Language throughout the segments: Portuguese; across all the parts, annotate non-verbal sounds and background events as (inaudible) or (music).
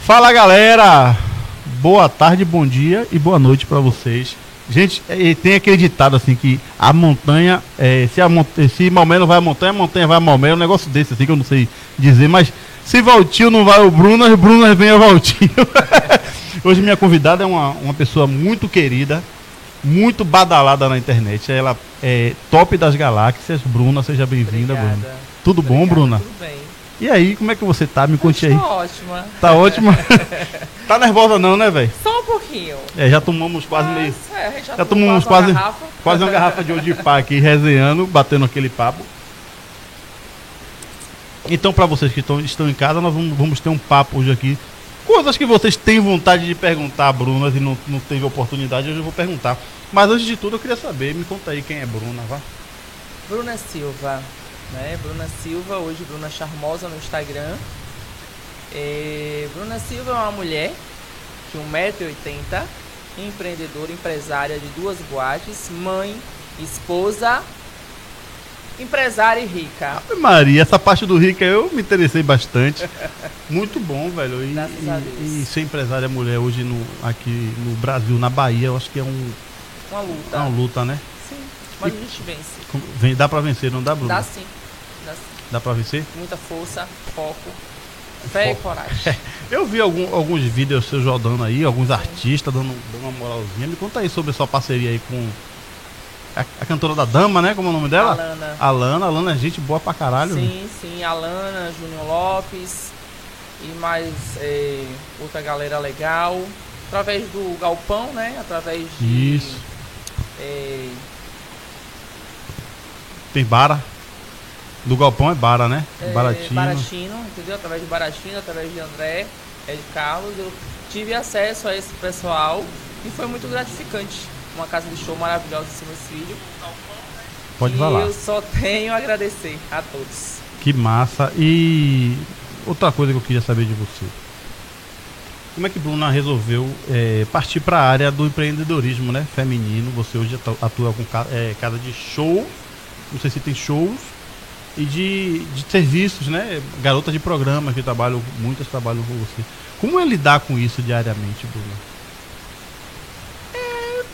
Fala galera, boa tarde, bom dia e boa noite para vocês. Gente, é, tem aquele ditado assim que a montanha, é, se, a mont se Maomé não vai à montanha, a montanha vai a Maomé, é um negócio desse assim que eu não sei dizer, mas se Valtinho não vai o Brunas, Brunas vem a Valtinho. (laughs) Hoje minha convidada é uma, uma pessoa muito querida, muito badalada na internet. Ela é top das galáxias. Bruna, seja bem-vinda, Bruna. Tudo Obrigada, bom, Bruna? Tudo bem. E aí, como é que você tá? Me conte aí. Tô ótima. Tá ótima? (laughs) tá nervosa não, né, velho? Só um pouquinho. É, já tomamos quase Mas, meio. É, já, já tomamos quase, uma quase, quase uma garrafa de Odipá aqui, resenhando, batendo aquele papo. Então, para vocês que estão, estão em casa, nós vamos, vamos ter um papo hoje aqui. Coisas que vocês têm vontade de perguntar, Bruna, e não, não teve oportunidade, hoje eu vou perguntar. Mas antes de tudo, eu queria saber, me conta aí quem é Bruna, vá. Bruna Silva, né? Bruna Silva, hoje Bruna Charmosa no Instagram. É, Bruna Silva é uma mulher de 1,80m, empreendedora, empresária de duas boates, mãe, esposa, empresária e rica. Ave Maria, essa parte do rica eu me interessei bastante. (laughs) Muito bom, velho. E, e, e, ser empresária mulher hoje no, aqui no Brasil, na Bahia, eu acho que é um uma luta. É uma luta, né? Sim, mas e, a gente vence. Vem, dá pra vencer, não dá, Bruno? Dá sim. Dá, pra vencer? Muita força, foco, fé foco. e coragem. (laughs) Eu vi algum, alguns vídeos seus rodando aí, alguns sim. artistas dando, dando uma moralzinha. Me conta aí sobre a sua parceria aí com a, a, cantora da Dama, né? Como é o nome dela? Alana. Alana. Alana é gente boa pra caralho. Sim, sim. Alana, Júnior Lopes e mais é, outra galera legal. Através do Galpão, né? Através de... Isso é... Tem bara. Do galpão é bara, né? É, Baratino. Baratino, entendeu? Através de Baratino, através de André, é de Carlos, eu tive acesso a esse pessoal e foi muito gratificante. Uma casa de show maravilhosa em meus filhos. Pode e falar. eu só tenho a agradecer a todos. Que massa. E outra coisa que eu queria saber de você. Como é que Bruna resolveu é, partir para a área do empreendedorismo né, feminino? Você hoje atua com é, casa de show, não sei se tem shows, e de, de serviços, né? Garotas de programa que trabalham, muitas trabalham com você. Como é lidar com isso diariamente, Bruna? É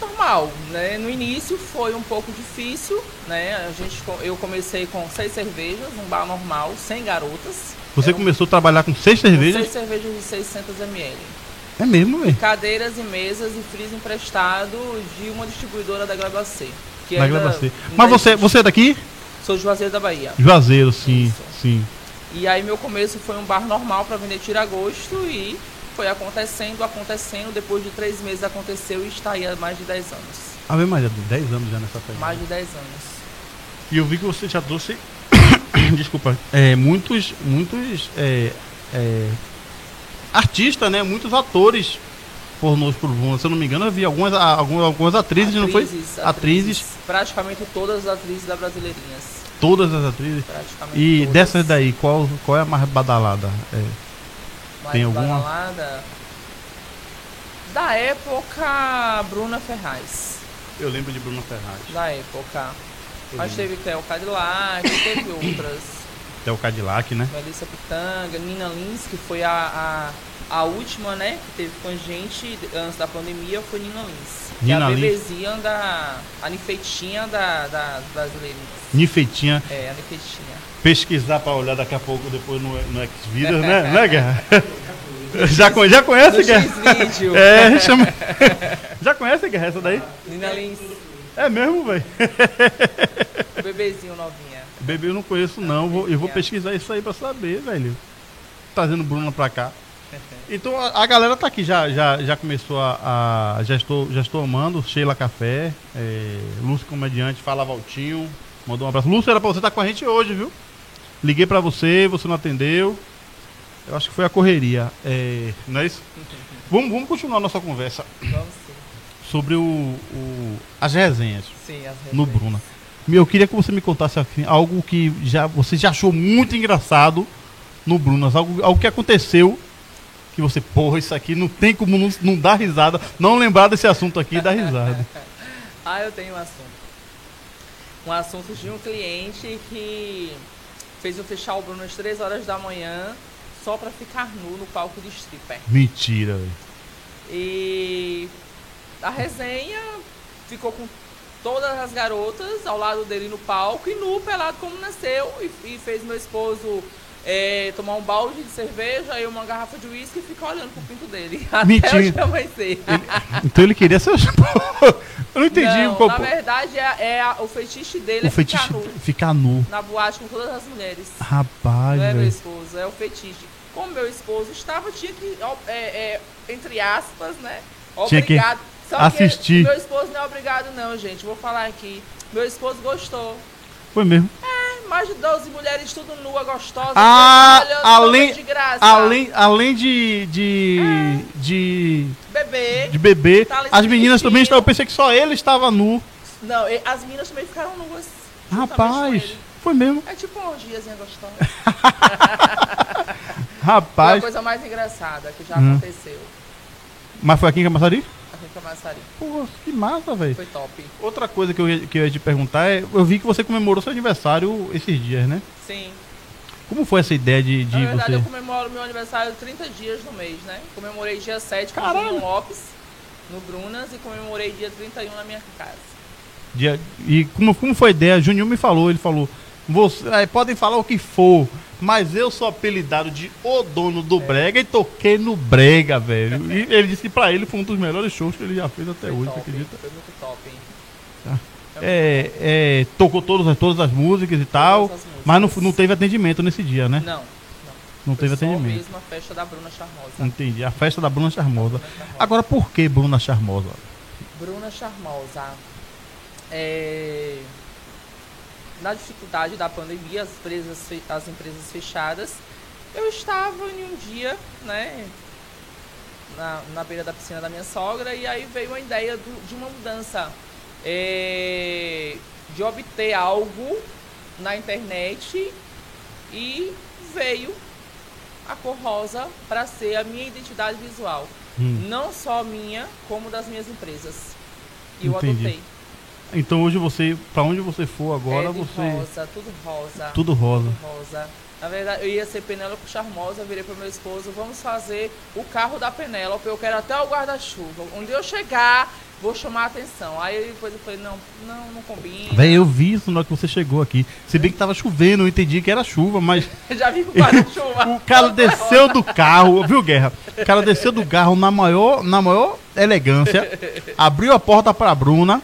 normal, né? No início foi um pouco difícil, né? A gente, eu comecei com seis cervejas, um bar normal, sem garotas. Você começou a trabalhar com seis cervejas? seis cervejas de 600 ml. É mesmo, velho? Cadeiras e mesas e freezer emprestado de uma distribuidora da Glabacê. Que da é Mas você, você é daqui? Sou de Juazeiro da Bahia. Juazeiro, sim, Isso. sim. E aí meu começo foi um bar normal para vender tira-gosto e foi acontecendo, acontecendo. Depois de três meses aconteceu e está aí há mais de 10 anos. Ah, bem mais de 10 anos já nessa pegada. Mais de 10 anos. E eu vi que você já trouxe (coughs) desculpa, é, muitos, muitos é, é, artistas, né? Muitos atores pornôs por Bruna. Se eu não me engano, eu vi algumas, algumas, algumas atrizes, atrizes, não foi? Atrizes, atrizes. Praticamente todas as atrizes da Brasileirinhas. Todas as atrizes? E todas. dessas daí, qual, qual é a mais badalada? É, mais tem alguma? badalada? Da época, Bruna Ferraz. Eu lembro de Bruna Ferraz. Da época. Mas teve Theo Cadillac, teve outras. Theo Cadillac, né? Melissa Pitanga, Nina Lins, que foi a, a, a, última, né, que teve com a gente antes da pandemia, foi Nina Lins. Nina é a bebezinha Lins. da. a nifeitinha da, da brasileirinha. Nifeitinha? É, a nifeitinha. Pesquisar pra olhar daqui a pouco depois no, no Xvideos, né? (laughs) né, Guerra? Já, já conhece, Guerra? É, chama... (laughs) Já conhece, Guerra, essa daí? Nina Lins. É mesmo, velho? Bebezinho novinha. Bebê eu não conheço não, vou, eu vou pesquisar isso aí pra saber, velho. Trazendo Bruna pra cá. (laughs) Então a, a, galera tá aqui, já, já, já começou a, a, Já estou, já estou amando, Sheila Café, é, Lúcio Comediante, Fala Valtinho. Mandou um abraço. Lúcio, era pra você estar tá com a gente hoje, viu? Liguei pra você, você não atendeu. Eu acho que foi a correria. É, não é isso? (laughs) vamos, vamos continuar a nossa conversa. Vamos sobre o, o as, resenhas Sim, as resenhas no Bruna. Eu queria que você me contasse assim, algo que já você já achou muito engraçado no Brunas, algo, algo que aconteceu que você, porra, isso aqui não tem como não, não dar risada, não lembrar desse assunto aqui e dar risada. (laughs) ah, eu tenho um assunto. Um assunto de um cliente que fez eu fechar o Bruno às 3 horas da manhã só pra ficar nu no palco de stripper. Mentira, velho. E a resenha ficou com todas as garotas ao lado dele no palco e nu, pelado como nasceu. E, e fez meu esposo é, tomar um balde de cerveja e uma garrafa de uísque e ficar olhando pro pinto dele. (laughs) Até Mentira. amanhecer. Ele- então ele queria ser. (laughs) Eu não entendi Não, qual- na verdade, é, é o fetiche dele o é fetiche ficar nu. ficar nu. Na boate com todas as mulheres. Rapaz, Não é meu esposo, é o fetiche. Como meu esposo estava, tinha que, é, é, entre aspas, né? Tinha que Obrigado. Só assistir. Meu esposo não é obrigado, não, gente. Vou falar aqui. Meu esposo gostou. Foi mesmo. É, mais de 12 mulheres, tudo nua, gostosa. Ah, além, de graça. além, além de, de, de, Bebê. de beber, Tá as meninas também estavam. Eu pensei que só ele estava nu. Não, as meninas também ficaram nuas. Rapaz, foi mesmo. É tipo uma orgiazinha gostosa. Foi (laughs) a Rapaz, coisa mais engraçada que já Hum. aconteceu mas foi aqui em Camaçari? Camaçari. Pô, que massa, velho. Foi top. Outra coisa que eu, ia, que eu ia te perguntar é: eu vi que você comemorou seu aniversário esses dias, né? Sim. Como foi essa ideia de, de Na verdade, eu você. comemoro meu aniversário 30 dias no mês, né? Comemorei dia 7 com o Caralho. Bruno Lopes, no Brunas, e comemorei dia 31 na minha casa. de- e como, como foi a ideia? Juninho me falou, ele falou: você, aí podem falar o que for, mas eu sou apelidado de O Dono do Brega e toquei no Brega, velho. E ele disse que pra ele foi um dos melhores shows que ele já fez até Foi hoje, top, acredita? Foi muito top, hein? Tá. Foi É, é, tocou todas, as- todas as músicas e tal, músicas. mas não, não teve atendimento nesse dia, né? Não, não. Teve atendimento. mesmo a festa da Bruna Charmosa. Entendi. A festa da Bruna Charmosa. Bruna Charmosa. Agora, por que Bruna Charmosa? Bruna Charmosa. É, Na dificuldade da pandemia, as empresas, as empresas fechadas, eu estava em um dia, né, na, na beira da piscina da minha sogra, e aí veio a ideia do- de uma mudança, é, de obter algo na internet e veio a cor rosa para ser a minha identidade visual. Hum. Não só minha, como das minhas empresas. E eu Entendi. adotei. Então hoje você, pra onde você for agora, é você. rosa, tudo rosa. Tudo rosa. tudo rosa. Na verdade, eu ia ser Penélope Charmosa, virei pro meu esposo, vamos fazer o carro da Penélope, eu quero até o guarda-chuva. Onde eu chegar, vou chamar a atenção. Aí depois eu falei, não, não, não combina. Véi, eu vi isso na hora que você chegou aqui. Se bem que tava chovendo, eu entendi que era chuva, mas (laughs) Já vi com o guarda-chuva. (laughs) o cara desceu do carro, viu, Guerra? O cara desceu do carro na maior, na maior elegância, abriu a porta pra Bruna,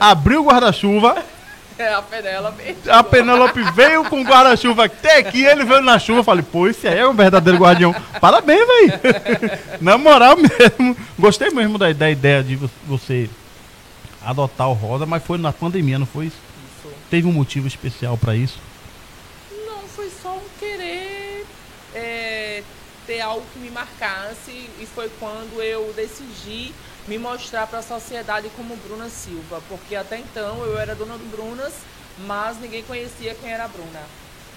abriu o guarda-chuva, É a Penélope. a Penélope veio com o guarda-chuva até aqui, ele veio na chuva. Falei, pô, esse aí é um verdadeiro guardião. Parabéns, velho. (laughs) Na moral mesmo. Gostei mesmo da, da ideia de vo- você adotar o rosa, mas foi na pandemia, não foi isso? Isso. Teve um motivo especial pra isso? Não, foi só um querer é, ter algo que me marcasse e foi quando eu decidi me mostrar para a sociedade como Bruna Silva, porque até então eu era dona do Brunas, mas ninguém conhecia quem era a Bruna,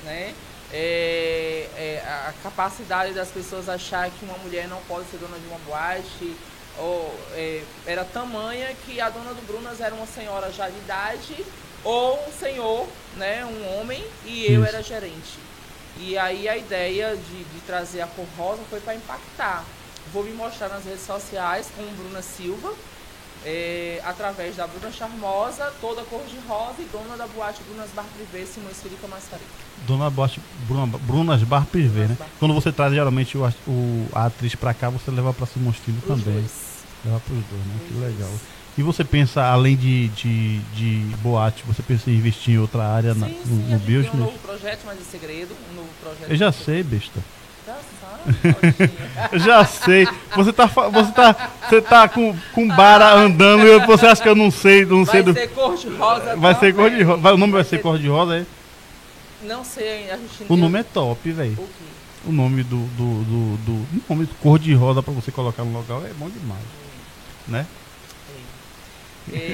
né? É, é, a capacidade das pessoas achar que uma mulher não pode ser dona de uma boate ou, é, era tamanha que a dona do Brunas era uma senhora já de idade ou um senhor, né, um homem, e eu Isso. era gerente. E aí a ideia de, de trazer a cor rosa foi para impactar. Vou me mostrar nas redes sociais com Bruna Silva, é, através da Bruna Charmosa, toda cor de rosa e dona da boate Brunas Bar Privé, Simões Felipe Massari. Dona Bote, Bruna, Brunas Bar Privé, né? Bar. Quando você traz geralmente o, o- a atriz pra cá, você leva pra Simões Filho Os também. dois. Leva pros dois, né? Que Os dois. legal. E você pensa, além de, de, de boate, você pensa em investir em outra área na, Sim, no, sim, no gente tem um business? novo projeto, mas é segredo. Um novo projeto. Eu já sei, besta. Já sei. Você tá, você tá, você tá com, com bara andando e você acha que eu não sei, não sei Vai do. ser cor de rosa Vai ser cor de rosa. Vai- O nome vai ser cor de rosa, é? Não sei, a gente O nome é top, velho. O? O nome do, do, do, do. Nome cor de rosa pra você colocar no local é bom demais. Né?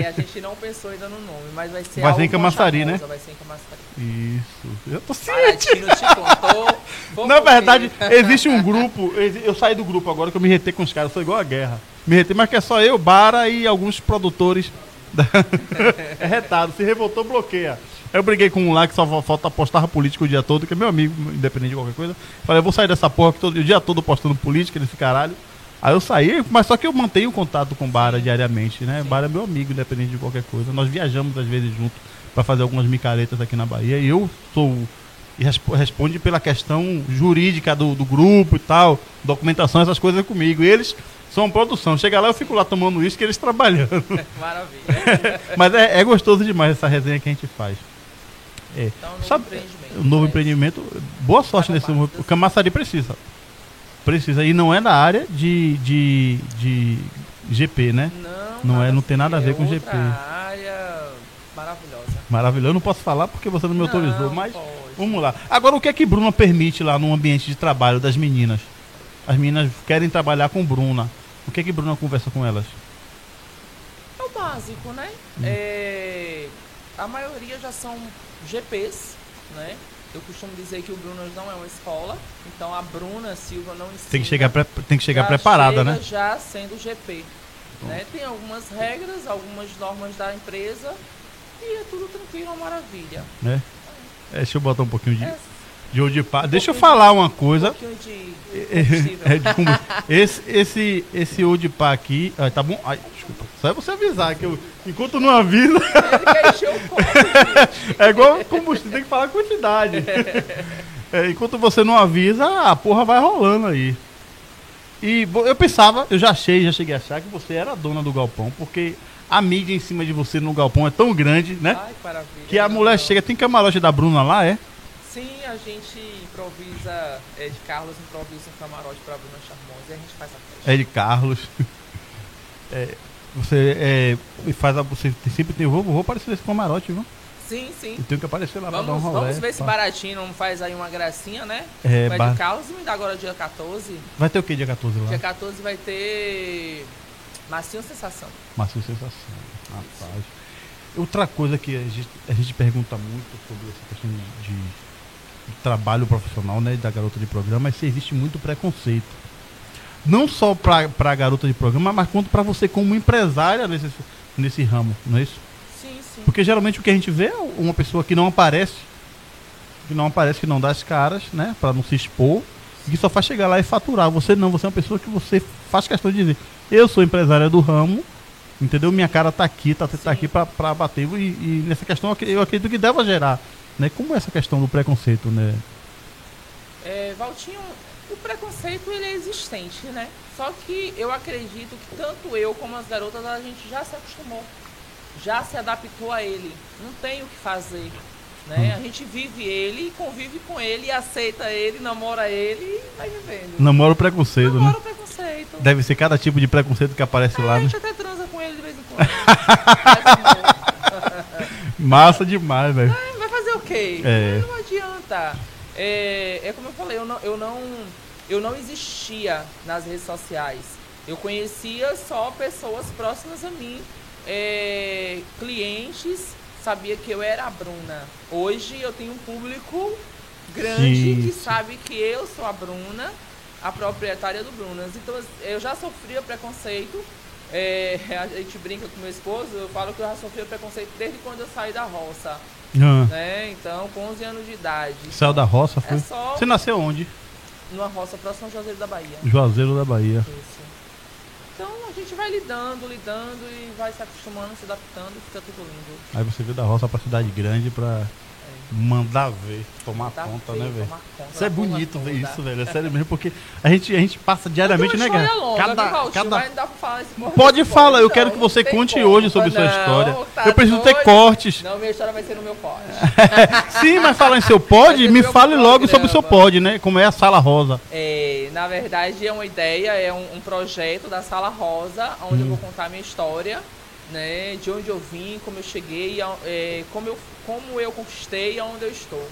A gente não pensou ainda no nome, mas vai ser Vai ser em Camaçari, né? Vai ser em Camaçari. Isso. Eu tô Paradino te contou. (laughs) Na verdade, existe um grupo. Eu saí do grupo agora que eu me retei com os caras, eu sou igual a guerra. Me retei, mas que é só eu, Bara e alguns produtores. da- (laughs) é retado, se revoltou, bloqueia. Eu briguei com um lá que só falta postar política o dia todo, que é meu amigo, independente de qualquer coisa. Falei, eu vou sair dessa porra que todo, o dia todo postando política nesse caralho. Aí eu saí, mas só que eu mantenho contato com o Bara diariamente, né? Sim. Bara é meu amigo, independente de qualquer coisa. Nós viajamos às vezes juntos para fazer algumas micaretas aqui na Bahia. E eu sou. E responde pela questão jurídica do, do grupo e tal, documentação, essas coisas comigo. E eles são produção. Chega lá, eu fico lá tomando isso que eles trabalhando. (laughs) Maravilha. (laughs) Mas é, é, gostoso demais essa resenha que a gente faz. É. Então, um novo Sabe, empreendimento. Um novo né? empreendimento. Boa sorte nesse. O Camaçari precisa. Precisa. E não é na área de, de, de GP, né? Não, não é, não tem nada a ver com GP. área maravilhosa. Maravilhoso. Eu não posso falar porque você não me autorizou, mas pode. vamos lá. Agora, o que é que Bruna permite lá no ambiente de trabalho das meninas? As meninas querem trabalhar com Bruna. O que é que Bruna conversa com elas? É o básico, né? Hum. É, a maioria já são GPs, né? Eu costumo dizer que o Bruno não é uma escola, então a Bruna Silva não ensina. Tem que chegar, pre tem que chegar preparada, né? Já sendo GP. Né? Tem algumas regras, algumas normas da empresa e é tudo tranquilo, uma maravilha. É. é deixa eu botar um pouquinho de. É de Odipá. Um Deixa eu falar uma coisa. Um de (laughs) é, é, de esse, esse, esse Odipá aqui. Ai, tá bom? Desculpa. Só é você avisar que eu. Enquanto não avisa. (laughs) É igual combustível, tem que falar a quantidade. É, enquanto você não avisa, a porra vai rolando aí. E eu pensava, eu já achei, já cheguei a achar que você era a dona do galpão, porque a mídia em cima de você no galpão é tão grande, né? Ai, que a mulher chega, tem camarote da Bruna lá, é? Sim, a gente improvisa, é, de Carlos improvisa um camarote para Bruna Charmosa e a gente faz a festa. É de Carlos. (laughs) É, você é, faz a, você sempre tem, vou, vou aparecer nesse camarote, viu? Sim, sim. Eu tenho que aparecer lá vamos, pra dar um rolê. Vamos ver se baratinho não faz aí uma gracinha, né? É, vai bar... de Carlos e me dá agora dia 14. Vai ter o que dia 14 lá? Dia 14 vai ter Macio Sensação. Macio Sensação, rapaz. Outra coisa que a gente, a gente pergunta muito sobre essa questão de, de trabalho profissional né, da garota de programa, é se existe muito preconceito. Não só para a garota de programa, mas quanto para você como empresária nesse, nesse ramo, não é isso? Sim, sim. Porque geralmente o que a gente vê é uma pessoa que não aparece, que não aparece, que não dá as caras, né, para não se expor, e que só faz chegar lá e faturar. Você não, você é uma pessoa que você faz questão de dizer, eu sou empresária do ramo, entendeu? Minha cara tá aqui, tá, tá aqui para bater. E, e, nessa questão eu acredito que deva gerar né? Como é essa questão do preconceito, né? É, Valtinho, o preconceito ele é existente, né? Só que eu acredito que tanto eu como as garotas a gente já se acostumou, já se adaptou a ele. Não tem o que fazer, né? Hum. A gente vive ele, convive com ele, aceita ele, namora ele e vai vivendo. Namora o preconceito, namora né? o preconceito. Deve ser cada tipo de preconceito que aparece é, lá, A gente né? até transa com ele de vez em quando. (laughs) Massa demais, velho ok. É. Não adianta. É, é como eu falei, eu não, eu, não, eu não existia nas redes sociais. Eu conhecia só pessoas próximas a mim, é, clientes, sabia que eu era a Bruna. Hoje eu tenho um público grande que sabe que eu sou a Bruna, a proprietária do Brunas. Então eu já sofria preconceito. É, (laughs) a gente brinca com meu esposo, eu falo que eu já sofria preconceito desde quando eu saí da roça. Ah. Né? Então, com 11 anos de idade. Saiu da roça? Foi? É só... Você nasceu onde? Numa roça próxima ao Juazeiro da Bahia. Juazeiro da Bahia. Isso. Então a gente vai lidando, lidando e vai se acostumando, se adaptando e fica tudo lindo. Aí você veio da roça pra cidade grande pra Mandar ver, tomar Mandar conta, ver, né, velho? Isso é bonito ver isso, velho. É sério mesmo, porque a gente, a gente passa diariamente, né, cara? Cada, cada... Pode falar, eu quero que você conte como. hoje sobre não, sua história. Tá eu preciso ter cortes. Não, minha história vai ser no meu pod. (laughs) Sim, mas falar em seu pod, me fale logo sobre o seu pod, né? Como é a Sala Rosa. É, na verdade, é uma ideia, é um, um projeto da Sala Rosa, onde hum. eu vou contar a minha história né, de onde eu vim, como eu cheguei, é, como, eu, como eu conquistei aonde eu estou.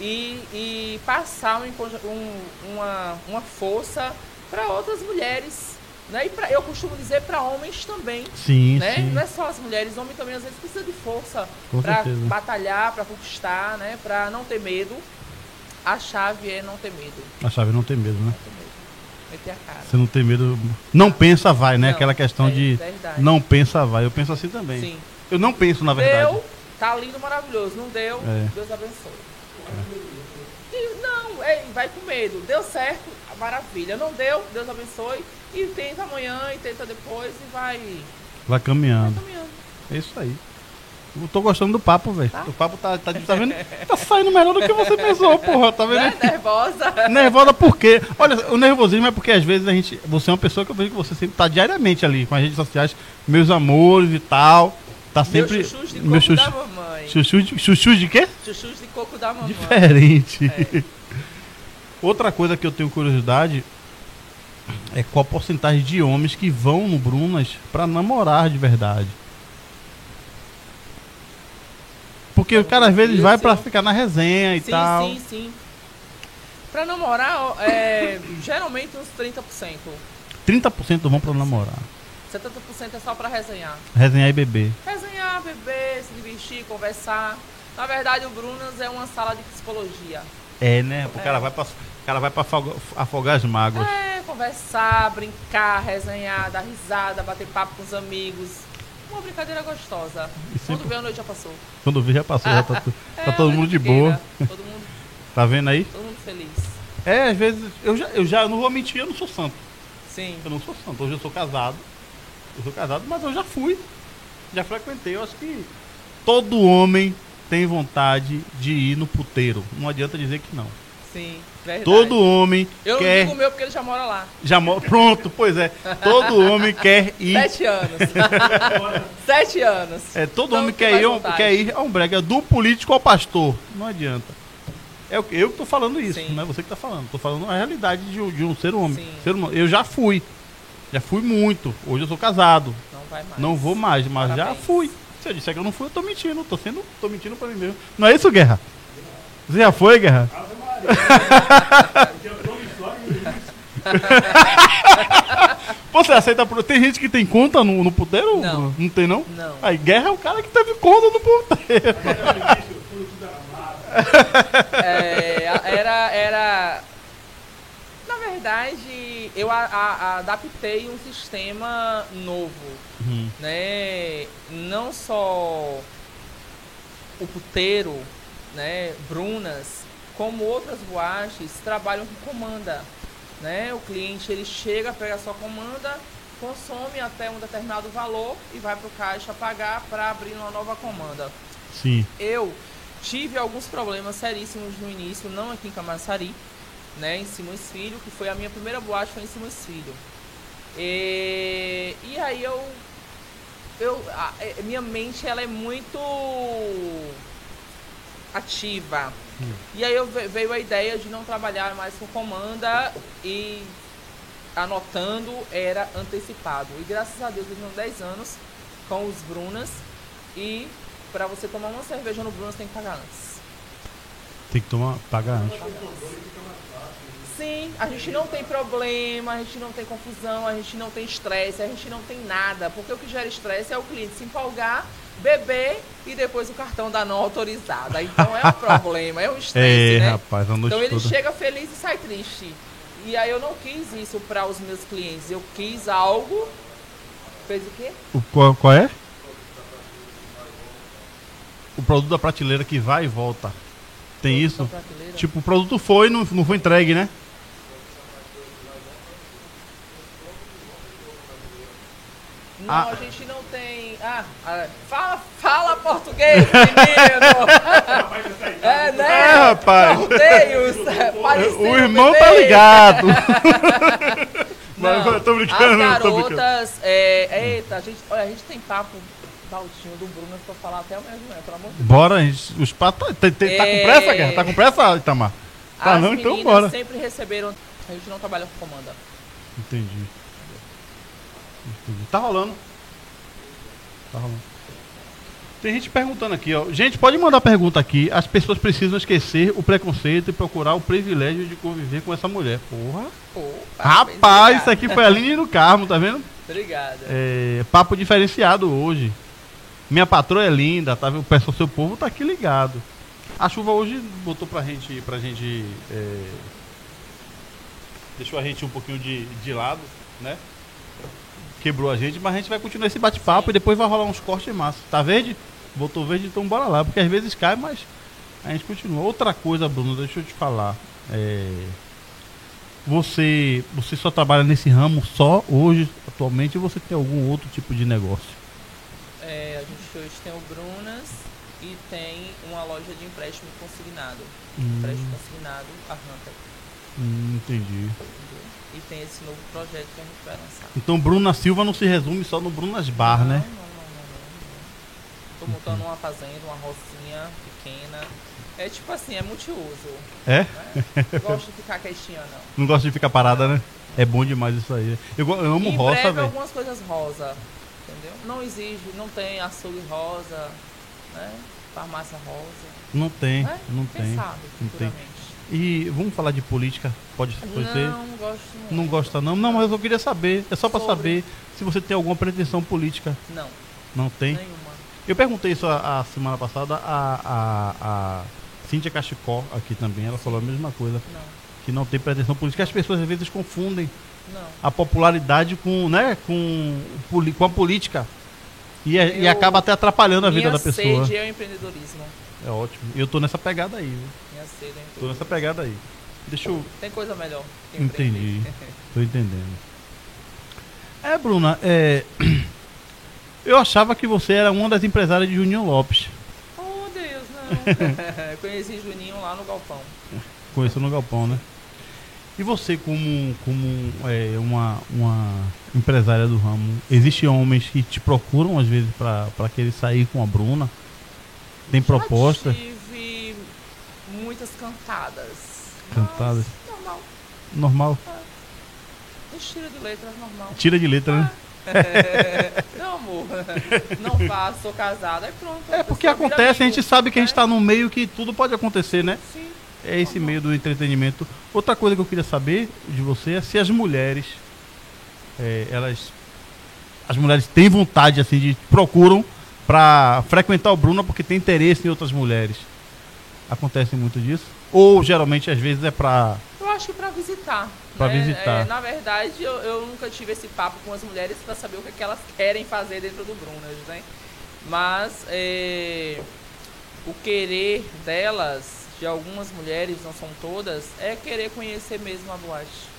E, e passar um, um, uma, uma força para outras mulheres. Né? E pra, eu costumo dizer para homens também. Sim, né? sim. Não é só as mulheres, homem também às vezes precisa de força para batalhar, para conquistar, né? para não ter medo. A chave é não ter medo. A chave é não ter medo, né? Não ter medo meter a cara. Você não tem medo. Não pensa, vai, né? Não, Aquela questão é de. Verdade. Não pensa, vai. Eu penso assim também. Sim. Eu não penso, na verdade. Eu tá lindo, maravilhoso. Não deu, É. Deus abençoe. E não, ei, vai com medo. Deu certo, maravilha. Não deu, Deus abençoe. E tenta amanhã, e tenta depois, e vai, Vai vai caminhando. caminhando. É isso aí. Eu tô gostando do papo, velho. Tá. O papo tá, tá, tá vendo? (laughs) Tá saindo melhor do que você pensou, porra. Tá vendo? Né? Nervosa. Nervosa por quê? Olha, o nervosismo é porque às vezes a gente. Você é uma pessoa que eu vejo que você sempre tá diariamente ali com as redes sociais, meus amores e tal. Tá sempre. Meu chuchus de coco chuchu, da mamãe. chuchu, de, chuchu de quê? Chuchus de coco da mamãe. Diferente. É. (laughs) Outra coisa que eu tenho curiosidade é qual a porcentagem de homens que vão no Brunas pra namorar de verdade. Porque o cara às vezes vai pra céu. ficar na resenha e Sim, tal. sim, sim. Pra namorar, é, geralmente uns 30%. 30% vão pra namorar. 70% é só pra resenhar. Resenhar e beber. Resenhar, beber, se divertir, conversar. Na verdade, o Brunas é uma sala de psicologia. É, né? O É. cara vai pra, cara vai pra afogar, afogar as mágoas. É, conversar, brincar, resenhar, dar risada, bater papo com os amigos. Uma brincadeira gostosa. E Quando sempre- vê a noite já passou. Quando vi já passou, já tá, É, (laughs) tá todo uma mundo de boa. Todo (laughs) mundo, Tá vendo aí? todo mundo feliz. É, às vezes, eu já, eu já eu não vou mentir, eu não sou santo. Sim. Eu não sou santo. Hoje eu sou casado. Eu sou casado, mas eu já fui. Já frequentei. Eu acho que todo homem tem vontade de ir no puteiro. Não adianta dizer que não. Sim, verdade. Todo homem Eu não quer. digo o meu porque ele já mora lá. Já mo- Pronto, pois é. Todo homem quer ir. Sete anos. (laughs) Sete anos. É, todo Então, homem quer ir, vontade. quer ir a um brega do político ao pastor. Não adianta. É que- eu que tô falando isso, Sim. não é você que tá falando. Tô falando a realidade de, um- de um ser humano. Sim. Ser humano. Eu já fui. Já fui muito. Hoje eu sou casado. Não vai mais. Não vou mais, mas já Parabéns. fui. Se eu disser que eu não fui, eu tô mentindo. Tô sendo. tô mentindo pra mim mesmo. Não é isso, Guerra? Você já foi, Guerra? Pô, (laughs) Você aceita. pro- Tem gente que tem conta no, no puteiro? Não. Não tem, não? Não. Aí, Guerra é o cara que teve conta no puteiro. (laughs) É, era, era. Na verdade, eu a- a- adaptei um sistema novo, Uhum. né? Não só o puteiro, né? Brunas, como outras boates trabalham com comanda, né? O cliente ele chega, pega a sua comanda, consome até um determinado valor e vai para o caixa pagar para abrir uma nova comanda. Sim. Eu tive alguns problemas seríssimos no início, não aqui em Camaçari, né, em Simões Filho, que foi a minha primeira boate foi em Simões Filho. E, e aí eu, eu a- é, minha mente ela é muito ativa. E aí eu ve- veio a ideia de não trabalhar mais com comanda e anotando era antecipado. E graças a Deus eu tenho 10 anos com os Brunas e para você tomar uma cerveja no Brunas tem que pagar antes. Tem que tomar. pagar antes. Sim, a gente não tem problema, a gente não tem confusão, a gente não tem estresse, a gente não tem nada. Porque o que gera estresse é o cliente se empolgar, beber e depois o cartão da não autorizada. Então é um (laughs) problema, é um estresse, É, né? rapaz, Então ele toda. chega feliz e sai triste. E aí eu não quis isso para os meus clientes. Eu quis algo. Fez o quê? O, qual, qual é? O produto da prateleira que vai e volta. Tem isso? Tipo, o produto foi e não, não foi entregue, né? Não, Ah. a gente não tem. Ah, ah, fala, fala português, menino! (laughs) é, né? É, rapaz. Sorteios! parecido, O irmão bebê. tá ligado. (laughs) Não, Mas tô brincando, as tô brincando. garotas, é, eita, a gente, olha, a gente tem papo Daltinho do Bruno pra falar até amanhã de manhã, pelo amor de Deus. Bora, gente, os patos. Tá, tá- tá com É. pressa, Guerra? Tá com pressa, Itamar? Tá As não, então bora. sempre receberam. A gente não trabalha com comanda. Entendi. Entendi. Tá rolando. Tá rolando. Tem gente perguntando aqui, ó. Gente, pode mandar pergunta aqui. As pessoas precisam esquecer o preconceito e procurar o privilégio de conviver com essa mulher. Porra. Rapaz, isso aqui foi a linha do Carmo, tá vendo? Obrigada. É, papo diferenciado hoje. Minha patroa é linda, tá vendo? O pessoal, seu povo tá aqui ligado. A chuva hoje botou pra gente. Pra gente é, deixou a gente um pouquinho de, de lado, né? Quebrou a gente, mas a gente vai continuar esse bate-papo e depois vai rolar uns cortes massa. Tá verde? Voltou verde, então bora lá. Porque às vezes cai, mas a gente continua. Outra coisa, Bruno, deixa eu te falar. É, você, você só trabalha nesse ramo só hoje, atualmente, ou você tem algum outro tipo de negócio? É, a gente hoje tem o Brunas e tem uma loja de empréstimo consignado. Hum. Empréstimo consignado, a Hunter. Hum, entendi. Tem esse novo projeto que a gente vai lançar. Então Bruna Silva não se resume só no Brunas Bar, não, né? Não, não, não, não, não. Tô montando uma fazenda, uma rocinha pequena. É tipo assim, é multiuso. É? Né? Não gosto de (laughs) ficar quietinha, não. Não gosta de ficar parada, né? É bom demais isso aí. Eu, eu amo em roça, velho. algumas coisas rosa, entendeu? Não exige, não tem açougue rosa, né? Farmácia rosa, Não tem, né? não Quem tem. sabe, não tem. E vamos falar de política? Pode, pode ser? Não, não gosto não. Não gosta não? Não, mas eu queria saber. É só Sobre. saber se você tem alguma pretensão política. Não, Não tem? nenhuma. Eu perguntei isso a, a semana passada a, a, a Cíntia Cachicó aqui também. Ela falou a mesma coisa. Não, Que não tem pretensão política. As pessoas às vezes confundem não. a popularidade com, né, com, com a política. E, é- e acaba até atrapalhando a vida da pessoa. sede é o empreendedorismo. É ótimo. Eu tô nessa pegada aí? Minha sede Tô nessa pegada aí. Deixa eu. Tem coisa melhor. Entendi. (laughs) Tô entendendo. É, Bruna, é. (clears throat) Eu achava que você era uma das empresárias de Juninho Lopes. oh, Deus, não. (laughs) Conheci Juninho lá no Galpão. Conheceu no Galpão, né? E você, como, como é, uma, uma empresária do ramo, existem homens que te procuram às vezes para querer sair com a Bruna? Tem proposta? Já tive muitas cantadas. Cantadas? Normal. Normal? Estilo de letras normal. Tira de letra, né? (laughs) não, amor. Não faço, sou casada. Aí pronto. É porque acontece, a gente sabe que a gente né? tá num meio que tudo pode acontecer, né? Sim. É esse meio do entretenimento. Outra coisa que eu queria saber de você é se as mulheres, é, elas, as mulheres têm vontade assim de procuram pra frequentar o Bruna porque tem interesse em outras mulheres. Acontece muito disso? Ou geralmente às vezes é pra Eu acho que pra visitar. Pra né? visitar. É, na verdade, eu, eu nunca tive esse papo com as mulheres pra saber o que, é que elas querem fazer dentro do Brunas, né? Mas é, o querer delas, de algumas mulheres, não são todas, é querer conhecer mesmo a boate.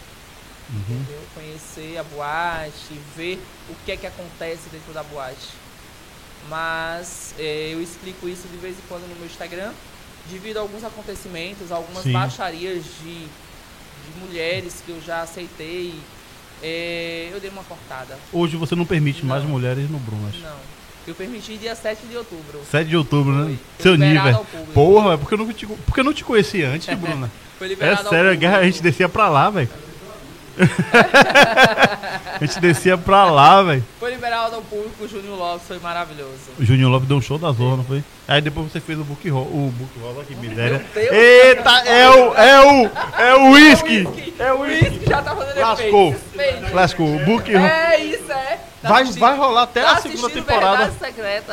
Uhum. Entendeu? Conhecer a boate, ver o que é que acontece dentro da boate. Mas é, eu explico isso de vez em quando no meu Instagram, devido a alguns acontecimentos, algumas Sim. baixarias de, de mulheres que eu já aceitei. é, eu dei uma cortada. hoje você não permite mais Não. mulheres no Brunas. Não. Eu permiti dia 7 de outubro. 7 de outubro, né? Foi. Seu nível. Porra, é porque eu não te, porque eu não te conheci antes, (laughs) Bruna. Foi É liberado ao sério, a guerra, a gente descia pra lá, velho. (laughs) a gente descia pra lá, velho. Foi liberado ao público, o Júnior Lopes foi maravilhoso. O Júnior Lopes deu um show da não foi? Aí depois você fez o Book Roll. O Book Roll, que miséria. Eita, é o. É o. É o whisky! É o O whisky! uísque já tá fazendo Lascou. efeito. Lascou. O Book Roll. É isso, é. Tá Vai, assistindo- vai rolar até tá a segunda temporada.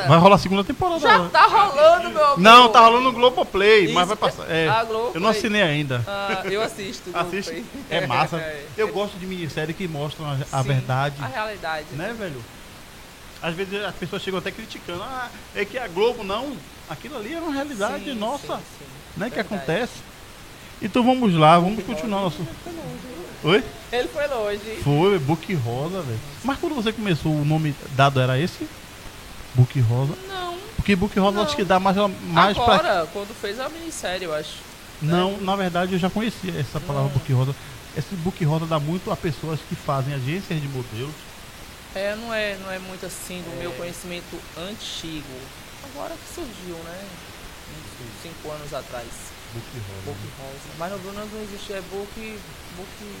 Vai rolar a segunda temporada. Já né? tá rolando, meu amigo. Não, tá rolando no Globoplay, mas Isso. vai passar. É, Ah, eu não assinei ainda. Ah, eu assisto. (laughs) Assiste. É massa. (laughs) É. Eu gosto de minissérie que mostram a, a verdade. A realidade. Né, velho? Às vezes as pessoas chegam até criticando. Ah, é que a Globo não. Aquilo ali é uma realidade Sim, nossa, sim, sim. né? Que Verdade. acontece. Então vamos lá, vamos continuar nosso. Oi? Ele foi longe. Foi, Book Rosa, velho. Mas quando você começou, o nome dado era esse? Book Rosa? Não. Porque Book Rosa Não. acho que dá mais, mais pra. Agora, quando fez a minissérie, eu acho. Não, na verdade eu já conhecia essa palavra Hum. Book Rosa. Esse Book Rosa dá muito a pessoas que fazem agências de modelos. É, não é, não é muito assim do É. meu conhecimento antigo. Agora que surgiu, né? Cinco anos atrás. Book Rosa. Book Rosa. Mas no Brunas não existe, é Book. Book.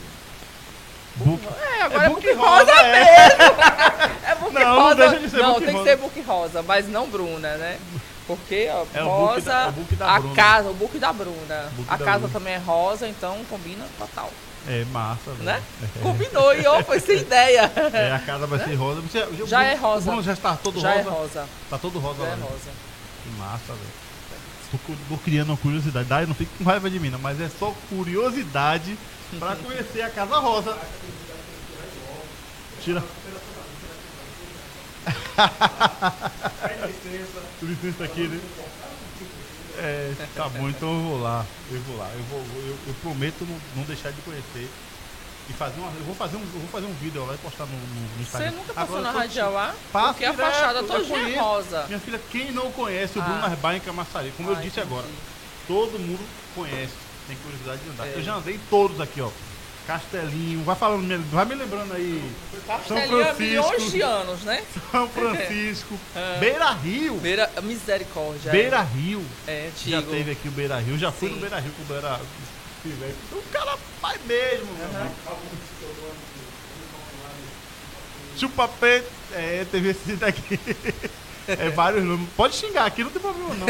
Book- É, agora é, Book Book, Rosa, Rosa, é. mesmo! (laughs) É Book Não, não Rosa. deixa de ser Não, Book tem Rosa. que ser Book Rosa, mas não Bruna, né? Porque, ó, É o book rosa, da- é o book da a Bruna. casa, o book da Bruna. Book a da casa Bruna. também é rosa, então combina total, É massa, velho. né? Combinou e ó, foi sem ideia. É, a casa vai ser rosa. Você, o Já Bruno- é rosa. O Bruno já está todo Já rosa. é rosa, Tá todo rosa já é lá. né? rosa. Que massa, velho. Tô, cu- tô criando uma curiosidade. Daí não fique com raiva de mim, não, mas é só curiosidade pra (laughs) conhecer a Casa Rosa. Tira. (laughs) Licença aqui, né? É, tá bom, então eu vou lá. Eu vou lá. Eu, vou, eu, eu prometo não, não deixar de conhecer. E fazer uma, eu vou fazer um, vou fazer um vídeo lá e postar no, no, Instagram. Você nunca passou Agora, na Rádio Auá? Passo Porque a fachada todinha é rosa. Minha filha, quem não conhece o Ah. Bruno Arbar em Camaçari, como eu disse agora, entendi. todo mundo conhece, tem curiosidade de andar. É. Eu já andei todos aqui, ó. Castelinho, vai falando, me- vai me lembrando aí. Castelinho há milhões Francisco. de anos, né? São Francisco, (laughs) É. Beira Rio. Beira, misericórdia. Beira Rio. É, Já antigo. teve aqui o Beira Rio, já fui Sim. no Beira Rio com o Beira. O cara vai mesmo, irmão. Chupa peito. É, teve esse daqui. (laughs) É vários nomes. Pode xingar, aqui não tem problema não.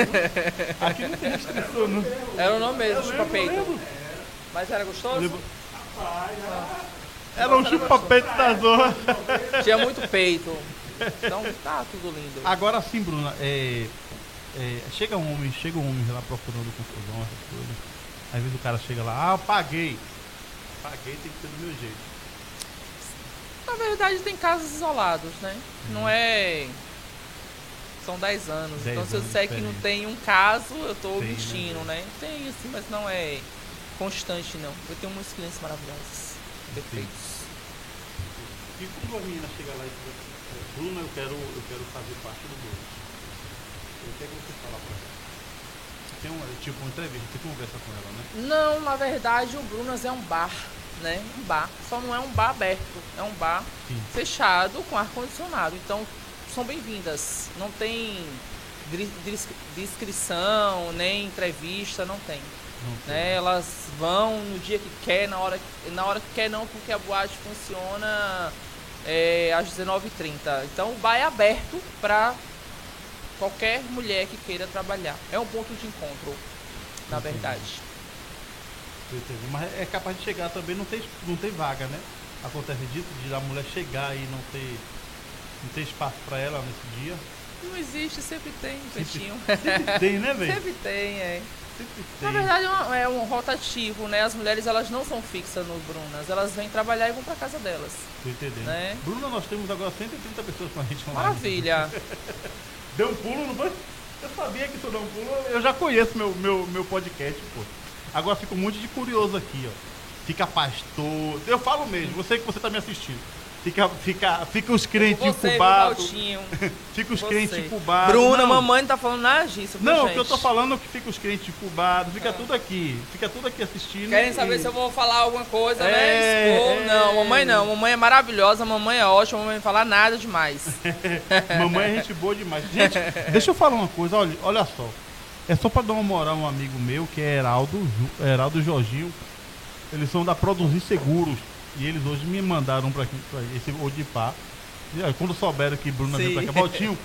Aqui não tem restrição, não. Era o nome mesmo, Eu chupa eu peito. lembro. Mas era gostoso? Lembro. Era um chupa-peito da zona. Tinha muito peito. Então tá tudo lindo. Agora sim, Bruna, é, é, chega um homem, chega um homem lá procurando confusão, essas coisas. Às vezes o cara chega lá, ah, paguei. Paguei, tem que ser do meu jeito. Na verdade tem casos isolados, né? Não é. São 10 anos. 10 então se eu disser que não tem um caso, eu tô Tem, né, mentindo, né? Tem assim, mas não é constante não. Eu tenho muitos clientes maravilhosos. Perfeitos. E quando a menina chega lá e diz, é, Bruna, eu quero, eu quero fazer parte do grupo. O que é que você fala pra ela? Tem uma, tipo, uma entrevista, você conversa com ela, né? Não, na verdade o Brunas é um bar, né? Um bar. Só não é um bar aberto, é um bar Sim. fechado com ar-condicionado. Então são bem-vindas. Não tem descrição, nem entrevista, não tem. Não tem. né? Elas vão no dia que quer, na hora, na hora que quer não, porque a boate funciona é, às 19h30. Então o bar é aberto para qualquer mulher que queira trabalhar. É um ponto de encontro, na Entendi. verdade. Tô entendendo. Mas é capaz de chegar também, não tem, não tem vaga, né? Acontece disso, de a mulher chegar e não ter, não ter espaço pra ela nesse dia. Não existe, sempre tem, Sempre- peixinho. (laughs) Sempre tem, né, velho? Sempre tem, é. Sempre Na tem. verdade é um, é um rotativo, né? As mulheres elas não são fixas no Brunas, elas vêm trabalhar e vão para casa delas. Tô entendendo. né? Bruna, nós temos agora 130 pessoas com a gente online. Maravilha. (laughs) Deu um pulo, não foi? Eu sabia que isso deu um pulo. Eu já conheço meu, meu, meu podcast, pô. Agora fica um monte de curioso aqui, ó. Fica pastor. Eu falo mesmo, você que você tá me assistindo. Fica, fica, fica os crentes. Valtinho? (laughs) Fica os Você. crentes incubados. Bruna, Não. mamãe não tá falando nada disso. Não, o que eu tô falando é que fica os crentes incubados, fica Ah. tudo aqui. Fica tudo aqui assistindo. Querem saber e- se eu vou falar alguma coisa, É, né? Expor? é. Não, mamãe não. Mamãe é maravilhosa, mamãe é ótima, mamãe não fala nada demais. (laughs) Mamãe é gente boa demais. Gente, deixa eu falar uma coisa, olha, olha só. É só pra dar uma moral a um amigo meu, que é Heraldo, Heraldo Jorginho. Eles são da Produzir Seguros. E eles hoje me mandaram pra esse Odipá. E aí, quando souberam que Bruna veio Sim. pra cá, Valtinho,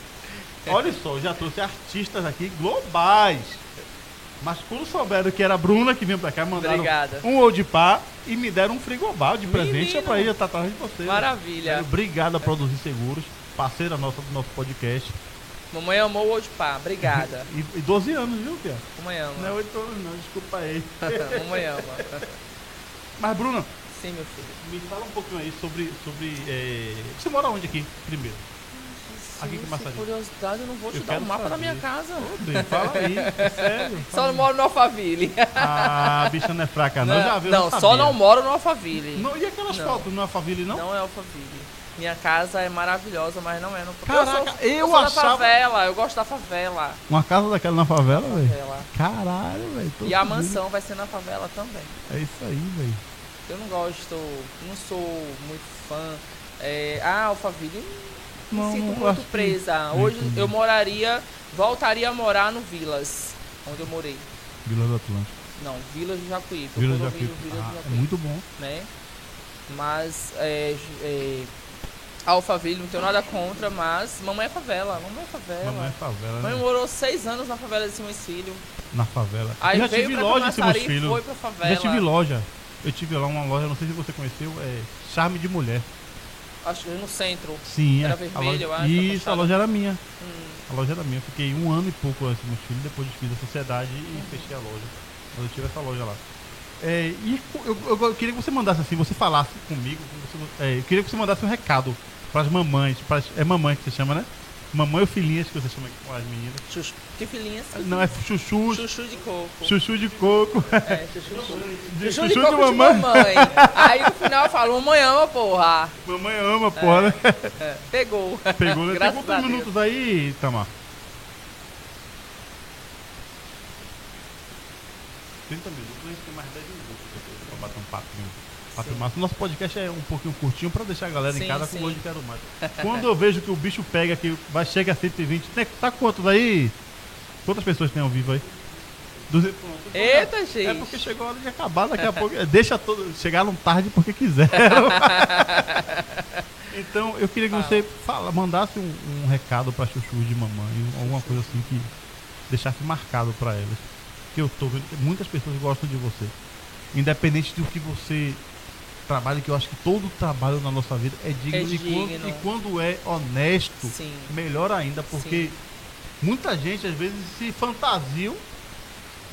olha só, eu já trouxe artistas aqui globais. Mas quando souberam que era a Bruna que vinha pra cá, mandaram Obrigada. um Odipá e me deram um frigobar de presente Menino. pra ir estar atrás de você. Maravilha. Obrigado a Produzir Seguros, parceira nossa do nosso podcast. Mamãe amou o Odipá, obrigada. (laughs) E, e 12 anos, viu, Pia? Mamãe ama. Não é 8 anos não, desculpa aí. (laughs) Mamãe ama. Mas, Bruna, Sim, meu filho. me fala um pouquinho aí sobre. sobre é, Você mora onde aqui, primeiro? Aqui em Se Camaçari. curiosidade, eu não vou te Eu dar o quero mapa da saber. minha casa. Ô, bem, fala aí, (laughs) sério. Só fala não moro no Alphaville. Ah, a bicha não é fraca, não. Já viu, não, não só não moro no Alphaville. Não, E aquelas Não. fotos, não é família, não? Não é Alphaville. Minha casa é maravilhosa, mas não é no Caraca, eu sou, eu sou da achava- favela, eu gosto da favela. Uma casa daquela na favela, velho? Caralho, velho. E a mansão vai ser na favela também. É isso aí, velho. Eu não gosto, não sou muito fã. É, ah, Alphaville, me Não, sinto muito que- presa. eu Hoje entendi. eu moraria, voltaria a morar no Vilas, onde eu morei. Vila do Atlântico. Não, Vila do Jacuípe. Vila do Jacuípe. Vila do Ah, é muito bom. né? Mas é, é, Alphaville, não tenho nada contra, mas mamãe é favela, mamãe é favela. Mamãe é favela, Mãe né? morou seis anos na favela de Simões Filho. Na favela. Aí eu já veio tive pra loja em Simões e Filho. foi pra favela. Já tive loja. Eu tive lá uma loja, não sei se você conheceu, é Charme de Mulher. Acho que no centro. Sim, Era é. vermelho, a loja... eu acho, Isso, a loja era minha. Hum, A loja era minha. Eu fiquei um ano e pouco em Simões Filho, depois fiz a sociedade e fechei a loja. Mas eu tive essa loja lá. É, e eu, eu- eu queria que você mandasse assim, você falasse comigo, você- é, eu queria que você mandasse um recado para as mamães, pras, é mamãe que você chama, né? Mamãe ou filhinhas, que você chama aqui com as meninas. Chuchu. Que filhinhas? Não, é chuchu, Chuchu de coco. chuchu de coco. É, chuchu, De- (laughs) chuchu de chuchu de coco de mamãe. mamãe. Aí no final eu falo, mamãe ama, porra. Mamãe ama, porra, né? É, pegou. Pegou, né? Tem quantos minutos aí, Tamar? 30 minutos, a gente tem mais 10 minutos pra bater um papinho. Papo massa. Nosso podcast é um pouquinho curtinho pra deixar a galera em Sim, casa sim. com hoje quero mais. (laughs) Quando eu vejo que o bicho pega, que vai chega a 120, tem, tá quantos aí? Quantas pessoas tem ao vivo aí? 200, pronto. Eita, É gente. porque chegou a hora de acabar, daqui a (laughs) pouco. Deixa todo. Chegaram tarde porque quiseram. (laughs) então eu queria que você fala, mandasse um, um recado pra chuchu de mamãe, alguma coisa assim que deixasse marcado pra elas. Que eu tô vendo que muitas pessoas gostam de você. Independente do que você trabalhe, que eu acho que todo trabalho na nossa vida é digno, É E, quando, digno. e quando é honesto, Sim. melhor ainda, porque Sim. muita gente às vezes se fantasiam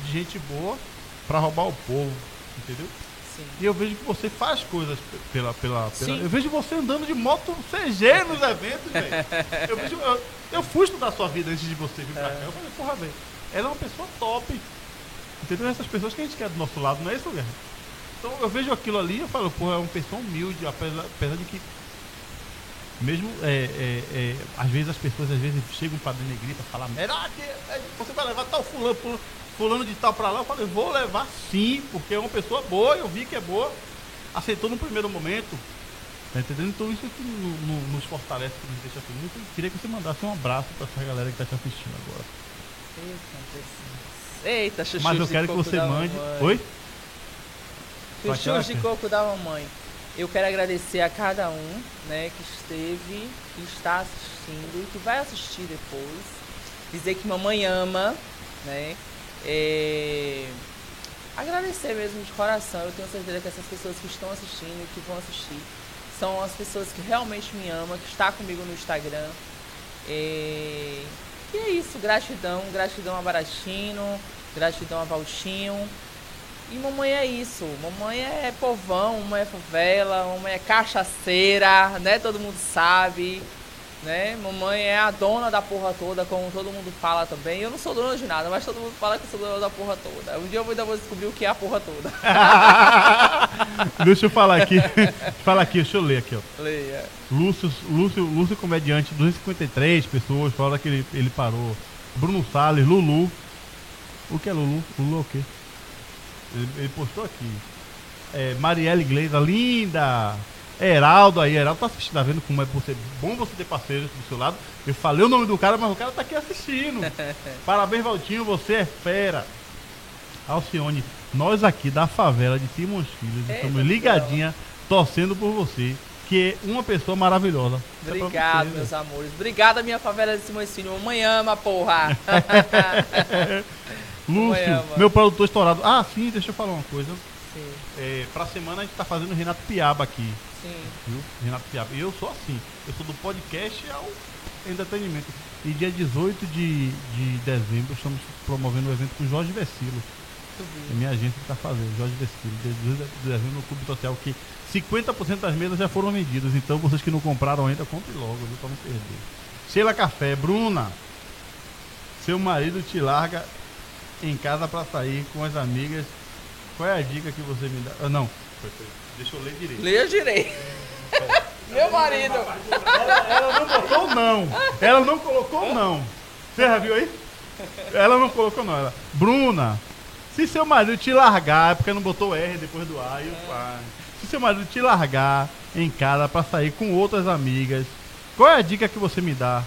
de gente boa pra roubar o povo, entendeu? Sim. E eu vejo que você faz coisas pe- pela. pela, pela eu vejo você andando de moto CG nos eventos, velho. (laughs) Eu, vejo- eu, estudar sua vida antes de você vir pra cá. Eu falei, porra, velho, ela é uma pessoa top. Entendeu? Essas pessoas que a gente quer do nosso lado, não é isso, Guerra? Então eu vejo aquilo ali e eu falo, porra, é uma pessoa humilde, apesar, apesar de que. Mesmo, é, é, é, às vezes as pessoas às vezes chegam pra denegrir, pra falar merda, que- é, você vai levar tal fulano, fulano, fulano de tal pra lá. Eu falei, vou levar sim, porque é uma pessoa boa, eu vi que é boa, aceitou no primeiro momento. Tá entendendo? Então isso que no- no- nos fortalece, que nos deixa feliz. Eu queria que você mandasse um abraço pra essa galera que tá te assistindo agora. Eita. Eita, chuchu Mas eu quero que você mande. Oi? Chuchu de coco da mamãe. Eu quero agradecer a cada um, né, que esteve, que está assistindo e que vai assistir depois. Dizer que mamãe ama, né? É, Agradecer mesmo de coração. Eu tenho certeza que essas pessoas que estão assistindo e que vão assistir são as pessoas que realmente me amam, que está comigo no Instagram. É, E é isso, gratidão, gratidão a Baratino, gratidão a Valtinho. E mamãe é isso, mamãe é povão, mamãe é favela, mamãe é cachaceira, né? Todo mundo sabe, né? Mamãe é a dona da porra toda, como todo mundo fala também. Eu não sou dona de nada, mas todo mundo fala que eu sou dona da porra toda. Um dia eu ainda vou descobrir o que é a porra toda. (laughs) deixa eu falar aqui. (laughs) Fala aqui, deixa eu ler aqui, ó. Leia. Lúcio, Lúcio, Lúcio Comediante, 253 pessoas, fala que ele, ele parou. Bruno Salles, Lulu. O que é Lulu? Lulu é o quê? Ele, ele postou aqui. É, Marielle Gleida, linda! Heraldo aí, Heraldo tá assistindo, tá vendo como é você, bom você ter parceiros do seu lado. Eu falei o nome do cara, mas o cara tá aqui assistindo. (laughs) Parabéns, Valtinho, você é fera. Alcione, nós aqui da favela de Simões Filhos, estamos ligadinha, torcendo por você, que é uma pessoa maravilhosa. É Obrigado, você, meus amores. Obrigada, minha favela de Simões Filho. Mamãe ama, porra. (laughs) (laughs) Lúcio, mano. meu produtor estourado. Ah, sim, deixa eu falar uma coisa. sim, É, pra semana a gente tá fazendo Renato Piaba aqui, sim. viu? Renato Piaba. E eu sou assim, eu sou do podcast ao entretenimento. E dia 18 de, de dezembro estamos promovendo um evento com o Jorge Vecilo. É minha agência que está fazendo, Jorge Vecilo, dia 18 de dezembro no Clube Social, que 50% das mesas já foram vendidas. Então vocês que não compraram ainda, comprem logo, viu? Pra não perder. Sheila Café, Bruna, seu marido te larga em casa pra sair com as amigas. Qual é a dica que você me dá? Ah, não. Deixa eu ler direito. Leia direito. Meu marido. Ela, ela não botou não. Ela não colocou não. Você já viu aí? Ela não colocou não. Ela, Bruna, se seu marido te largar, é porque não botou R depois do A e o A. Se seu marido te largar em casa pra sair com outras amigas, qual é a dica que você me dá?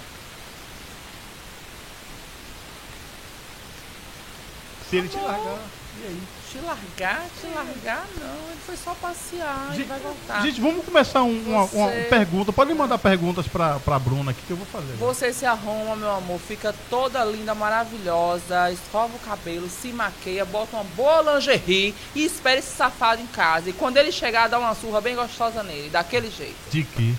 Se ele te largar, e aí? Te largar, te largar, não. Ele foi só passear e Gente, vai voltar. gente, vamos começar um- uma, uma pergunta. Pode mandar perguntas pra, pra Bruna aqui que eu vou fazer. Você se arruma, meu amor, fica toda linda, maravilhosa, escova o cabelo, se maqueia, bota uma boa lingerie e espera esse safado em casa. E quando ele chegar, dá uma surra bem gostosa nele, daquele jeito. De quê?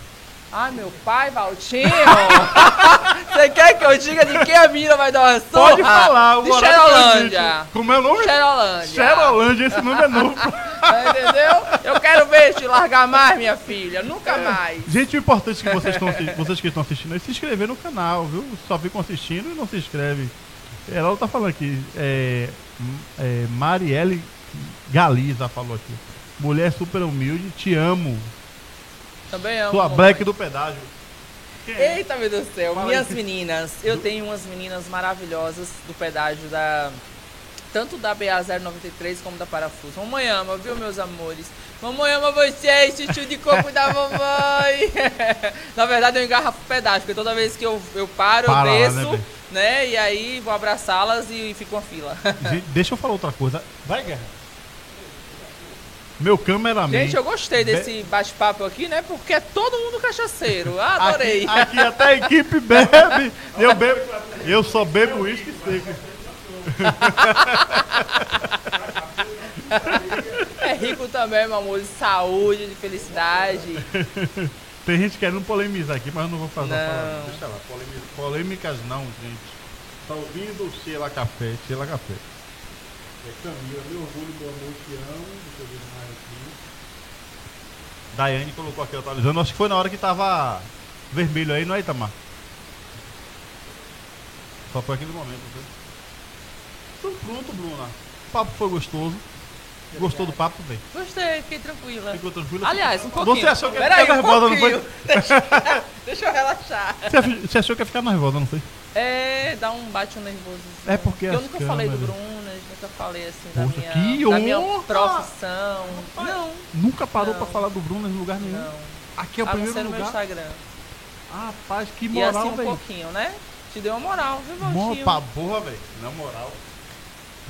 Ai, meu pai, Valtinho! (laughs) Você quer que eu diga de quem a menina vai dar uma surra? Pode falar, o De Xerolândia. Como é o nome? Xerolândia. Xerolândia, esse nome é (laughs) novo. Tá, Entendeu? Eu quero ver te largar mais, minha filha. Nunca mais. Gente, o importante é que vocês, estão, assi- vocês que estão assistindo é se inscrever no canal, viu? Só ficam assistindo e não se inscreve. Ela tá falando aqui, é, é, Marielle Galiza falou aqui. Mulher super humilde, te amo. Também amo. Sua black do pedágio. É? Eita, meu Deus do céu. Fala Minhas aí. meninas. Eu tenho umas meninas maravilhosas do pedágio da. Tanto da BA093 como da Parafuso. Mamãe ama, viu, meus amores? Mamãe ama vocês, chuchu de coco da mamãe. (laughs) Na verdade, eu engarrafo o pedágio, porque toda vez que eu, eu paro, Para eu né, desço, bem? né? E aí vou abraçá-las e fico uma fila. Deixa eu falar outra coisa. Vai, Guerra. Meu cameraman. Gente, eu gostei desse bate-papo aqui, né? Porque é todo mundo cachaceiro. Adorei. Aqui, aqui até a equipe (laughs) bebe. Eu bebo. Eu só bebo uísque seco. (laughs) É rico também, meu amor, de saúde, de felicidade. Tem gente querendo polemizar aqui, mas eu não vou fazer. Não. Deixa lá, polêmicas não, gente. Tá ouvindo o Sheila Café, Sheila Café. É Camila, meu orgulho, meu amor, te amo. Deixa eu ver mais aqui. Daiane colocou aqui atualizando. Acho que foi na hora que tava vermelho aí, não é, Itamar? Só foi aquele momento, viu? Então pronto, Bruna. O papo foi gostoso. Gostou do papo, bem? Gostei, fiquei tranquila. Ficou tranquilo? Aliás, um pouquinho. Você achou que ia Peraí, ficar um nervosa, não foi? Deixa, (laughs) deixa eu relaxar. Você achou que ia ficar nervosa, não foi? É, dá um bate um nervoso. É porque Eu nunca falei do câmeras- Brunas, nunca falei assim da Poxa, minha, que da minha profissão. Não, Nunca parou Não. pra falar do Bruno em lugar nenhum. não. Aqui é o a não primeiro ser no meu lugar. Instagram. Rapaz, que E moral, assim um velho. pouquinho, né? Te deu uma moral, viu, Mó Valtinho? pra porra, velho. Na moral.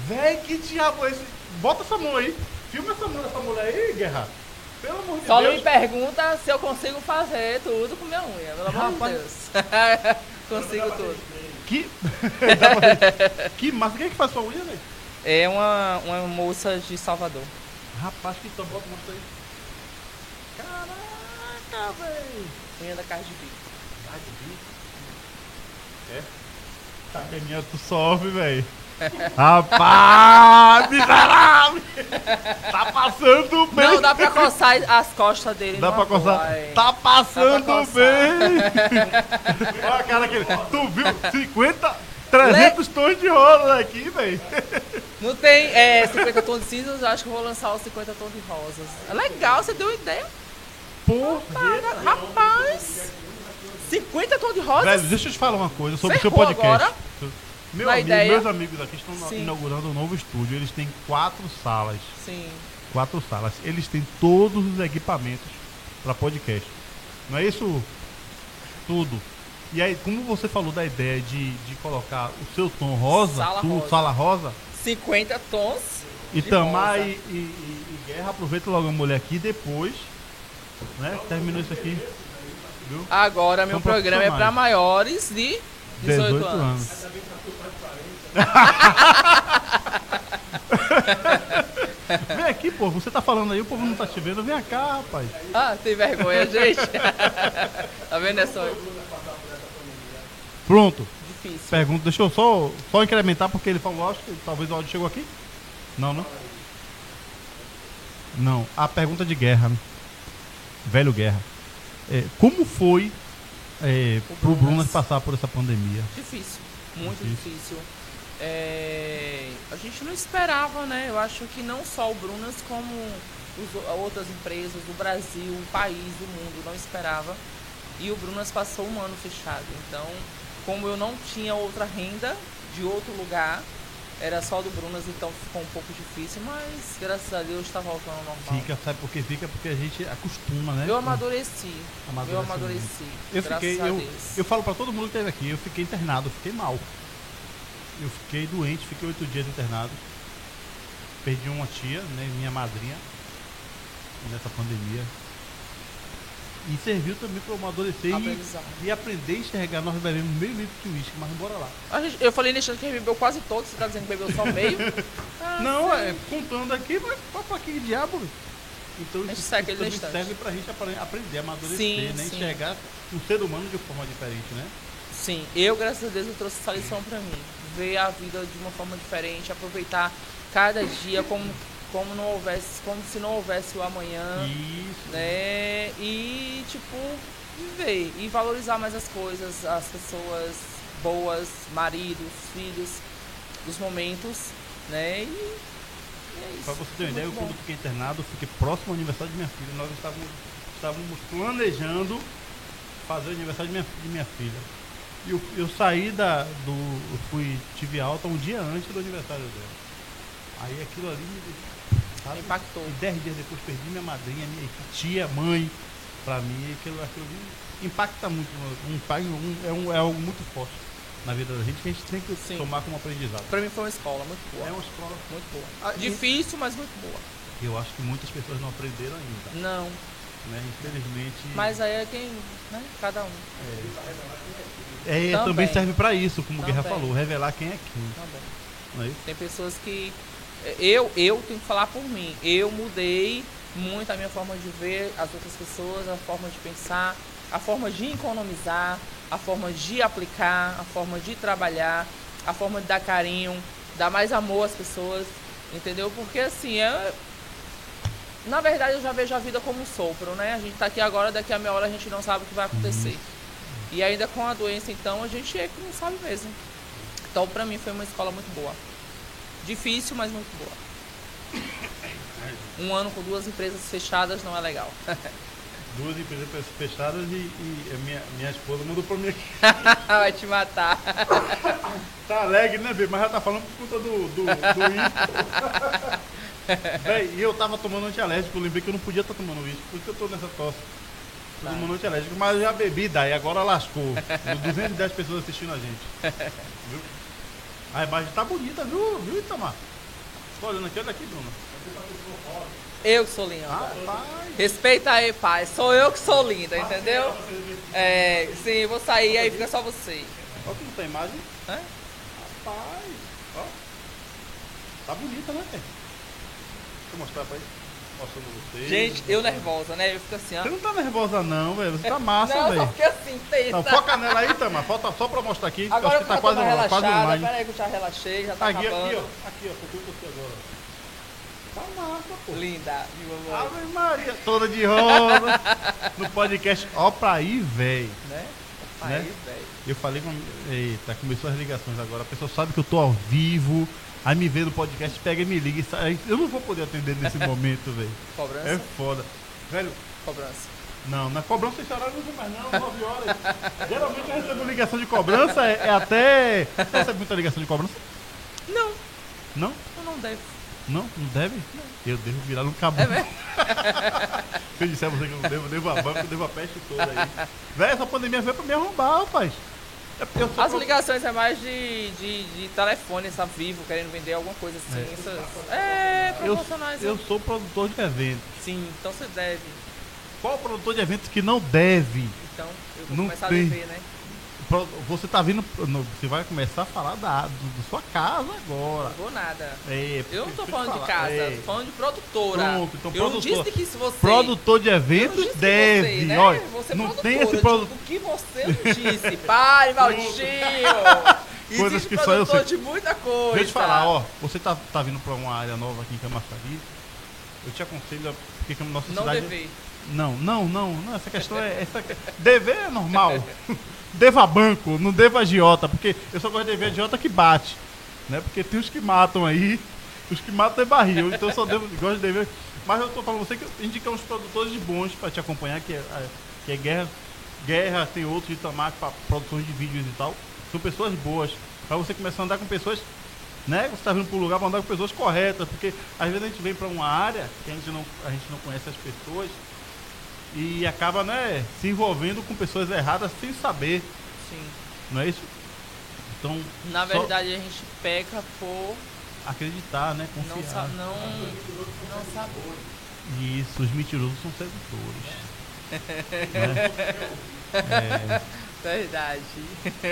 Véi, que diabo é esse? Bota essa mão aí. Filma essa mão dessa mulher aí, Guerra. Pelo amor de Só Deus. me pergunta se eu consigo fazer tudo com minha unha, pelo amor de Deus. (laughs) consigo tudo. Que... (laughs) Que massa. Quem é que faz sua unha, velho? É uma, uma moça de Salvador. Rapaz, que então bota mostra aí. Caraca, velho. Unha da Cardi B. Tá de bico. É? Tá ganhando, tu sofre, velho. Rapaz, miserável! Tá passando bem. Não, dá pra coçar as costas dele. Dá pra coçar. Tá passando pra bem. Olha a cara aqui. Tu viu? 50, 300 tons de rosa aqui, velho. Não tem é, 50 tons de cinzas, eu acho que eu vou lançar os 50 tons de rosas. É legal, você deu ideia. Porra. Rapaz! 50 tons de rosas? Velho, deixa eu te falar uma coisa sobre o seu podcast. agora. Meu amigo- ideia. meus amigos aqui estão Sim. inaugurando um novo estúdio. Eles têm quatro salas. Sim. quatro salas. Eles têm todos os equipamentos para podcast. Não é isso? Tudo. E aí, como você falou da ideia de, de colocar o seu tom rosa, Sala tu, rosa. sala rosa, 50 tons. e de Tamar rosa. e, e- e- e Guerra, aproveita logo a mulher aqui depois. Né? Terminou isso aqui. Viu? Agora, meu São programa é profissionais. maiores de 18, 18 anos. (laughs) Vem aqui, pô. Você tá falando aí, o povo não tá te vendo. Vem cá, rapaz. Ah, tem vergonha, gente. (laughs) tá vendo? É só Pronto. difícil. Pergunta, deixa eu só, só incrementar porque ele falou, acho que talvez o áudio chegou aqui. Não, não? Não. A pergunta de guerra. né? Velho Guerra. É, como foi é, O pro Brunas. Brunas passar por essa pandemia? Difícil, muito Difícil. difícil. É, a gente não esperava, né? Eu acho que não só o Brunas, como os o- outras empresas do Brasil, o país, o mundo, não esperava. E o Brunas passou um ano fechado. Então, como eu não tinha outra renda de outro lugar, era só do Brunas, então ficou um pouco difícil, mas graças a Deus está voltando ao normal. Fica, sabe por que fica? Porque a gente acostuma, né? Eu amadureci. Amadurece Eu amadureci. Eu graças fiquei, a eu, Deus. eu falo pra todo mundo que esteve aqui, eu fiquei internado, eu fiquei mal. Eu fiquei doente, fiquei oito dias internado. Perdi uma tia, né, minha madrinha, nessa pandemia. E serviu também eu amadurecer e, e aprender a enxergar. Nós bebemos meio litro de uísque, mas bora lá. A gente- eu falei nesse que bebeu quase todo, você tá dizendo que bebeu só meio? (laughs) Ah, Não, sim. é, contando aqui, mas pra, pra que diabo? Então A gente isso, segue isso também serve pra gente apre- aprender a amadurecer, Sim, né? sim. Enxergar o ser humano de forma diferente, né? Sim, eu, graças a Deus, eu trouxe essa lição pra mim. Ver a vida de uma forma diferente, aproveitar cada dia como como não houvesse, como se não houvesse o amanhã, Isso. né? E tipo viver e valorizar mais as coisas, as pessoas boas, maridos, filhos, os momentos, né? E, é isso. Pra você ter uma ideia, eu quando fiquei internado, fiquei próximo ao aniversário de minha filha. Nós estávamos, estávamos planejando fazer o aniversário de minha, de minha filha. E eu, eu saí da. do. Eu fui, tive alta um dia antes do aniversário dela. Aí aquilo ali me deixou. sabe? Impactou. E dez dias depois perdi minha madrinha, minha tia, mãe, pra mim, aquilo, aquilo ali impacta muito. Um, pai- um- é, um, é algo muito forte na vida da gente que a gente tem que Sim. tomar como aprendizado. Pra mim foi uma escola muito boa. É uma escola. Muito boa. Ah, Difícil, mas muito boa. Eu acho que muitas pessoas não aprenderam ainda. Não. Né? Infelizmente. Mas aí é quem, né? Cada um. é, também. também serve pra isso, como o Guerra Também. falou, revelar quem é quem. Também. Não é? Tem pessoas que. Eu, eu tenho que falar por mim. Eu mudei muito a minha forma de ver as outras pessoas, a forma de pensar, a forma de economizar, a forma de aplicar, a forma de trabalhar, a forma de dar carinho, dar mais amor às pessoas. Entendeu? Porque assim, é. Na verdade eu já vejo a vida como um sopro, né? A gente tá aqui agora, daqui a meia hora a gente não sabe o que vai acontecer. E ainda com a doença, então, a gente é que não sabe mesmo. Então, pra mim, foi uma escola muito boa. Difícil, mas muito boa. Um ano com duas empresas fechadas não é legal. (laughs) Duas empresas fechadas e, e minha, minha esposa mandou pra mim aqui. (laughs) Vai te matar. (laughs) Tá alegre, né, Bê? Mas já tá falando por conta do, do, do e eu tava tomando antialérgico, eu lembrei que eu não podia estar tomando uísque, por isso que eu tô nessa tosse. Tô Tá. tomando antialérgico, mas eu já bebi daí, agora lascou. 210 pessoas assistindo a gente. Viu? A imagem tá bonita, viu, viu Itamar? Tô olhando aqui, olha aqui, Bruno. Eu que sou linda. Rapaz, Respeita aí, pai. Sou eu que sou linda, entendeu? É, sim, vou sair, aí fica só você. olha que não tem imagem. Hã? Rapaz, ó. Tá bonita, né? Deixa eu mostrar pra ele. Mostrando vocês. Gente, eu nervosa, né? Eu fico assim, ó. Você não tá nervosa não, velho. Você tá massa, Não, só velho. fiquei assim, tenta. Não, foca nela aí, Tamar. Falta só pra mostrar aqui. Agora Acho que tá quase, mais quase relaxada. online. Pera aí que eu já relaxei, já tá Aqui, acabando. aqui, ó. Aqui, ó. Você agora. Tá massa, pô. Linda, meu amor. Ave Maria, toda de rosa. no podcast, ó pra aí, velho. Né? Né? Aí, velho. Eu falei com. Eita, começou as ligações agora. A pessoa sabe que eu tô ao vivo. Aí me vê no podcast, pega e me liga. e sai. Eu não vou poder atender nesse (laughs) momento, velho. Cobrança? É foda. Velho, Cobrança. Não, na cobrança esse horário não usa mais não, 9 horas. Geralmente eu recebo ligação de cobrança, é, é até. Você recebe muita ligação de cobrança? Não, Não? eu não devo. Não? Não deve? Eu devo virar no cabelo. É mesmo? Se eu disser a você que eu não devo, eu devo a banca, eu devo a peste toda aí. Véi, essa pandemia veio pra me arrombar, rapaz. É eu As ligações é mais de, de, de telefone, essa Vivo, querendo vender alguma coisa assim. É. Essas, é, eu, promocionais. eu sou produtor de eventos. Sim, então você deve. Qual produtor de eventos que não deve? Então, eu vou Não começar tem. a dever, né? Você tá vindo. Você vai começar a falar da, do, sua casa agora. Não vou nada. É, Eu não tô falando de casa, É. tô falando de produtora. Pronto, então eu produtor. disse que se você. Produtor de não eventos deve. Você, né? Olha, você é não produtora, tem esse produto. O que você não disse? Pare, (laughs) Valdinho! (laughs) Coisas que só eu sei. de muita coisa. Deixa eu te falar, ó. Você tá, tá vindo pra uma área nova aqui em Camaçari. Eu te aconselho a. Porque a nossa Não cidade. dever. Não, não, não, não. Essa questão é. Essa... Dever é normal. (laughs) deva banco, não deva agiota. Porque eu só gosto de dever agiota que bate. Né? Porque tem os que matam aí. Os que matam é barril. Então eu só devo, (laughs) gosto de dever. Mas eu tô falando você que indicar uns produtores bons pra te acompanhar, que é, que é Guerra. Guerra, tem outros de Itamar para produções de vídeos e tal. São pessoas boas. Pra você começar a andar com pessoas né? Você está vindo para um lugar para andar com pessoas corretas, porque às vezes a gente vem para uma área que a gente não, a gente não conhece as pessoas e acaba, né, se envolvendo com pessoas erradas sem saber, Sim. não é isso? Então, Na verdade, a gente peca por acreditar, né, não, confiar. sa não, não saber. Isso, os mentirosos são sedutores. (laughs) né? É, Verdade.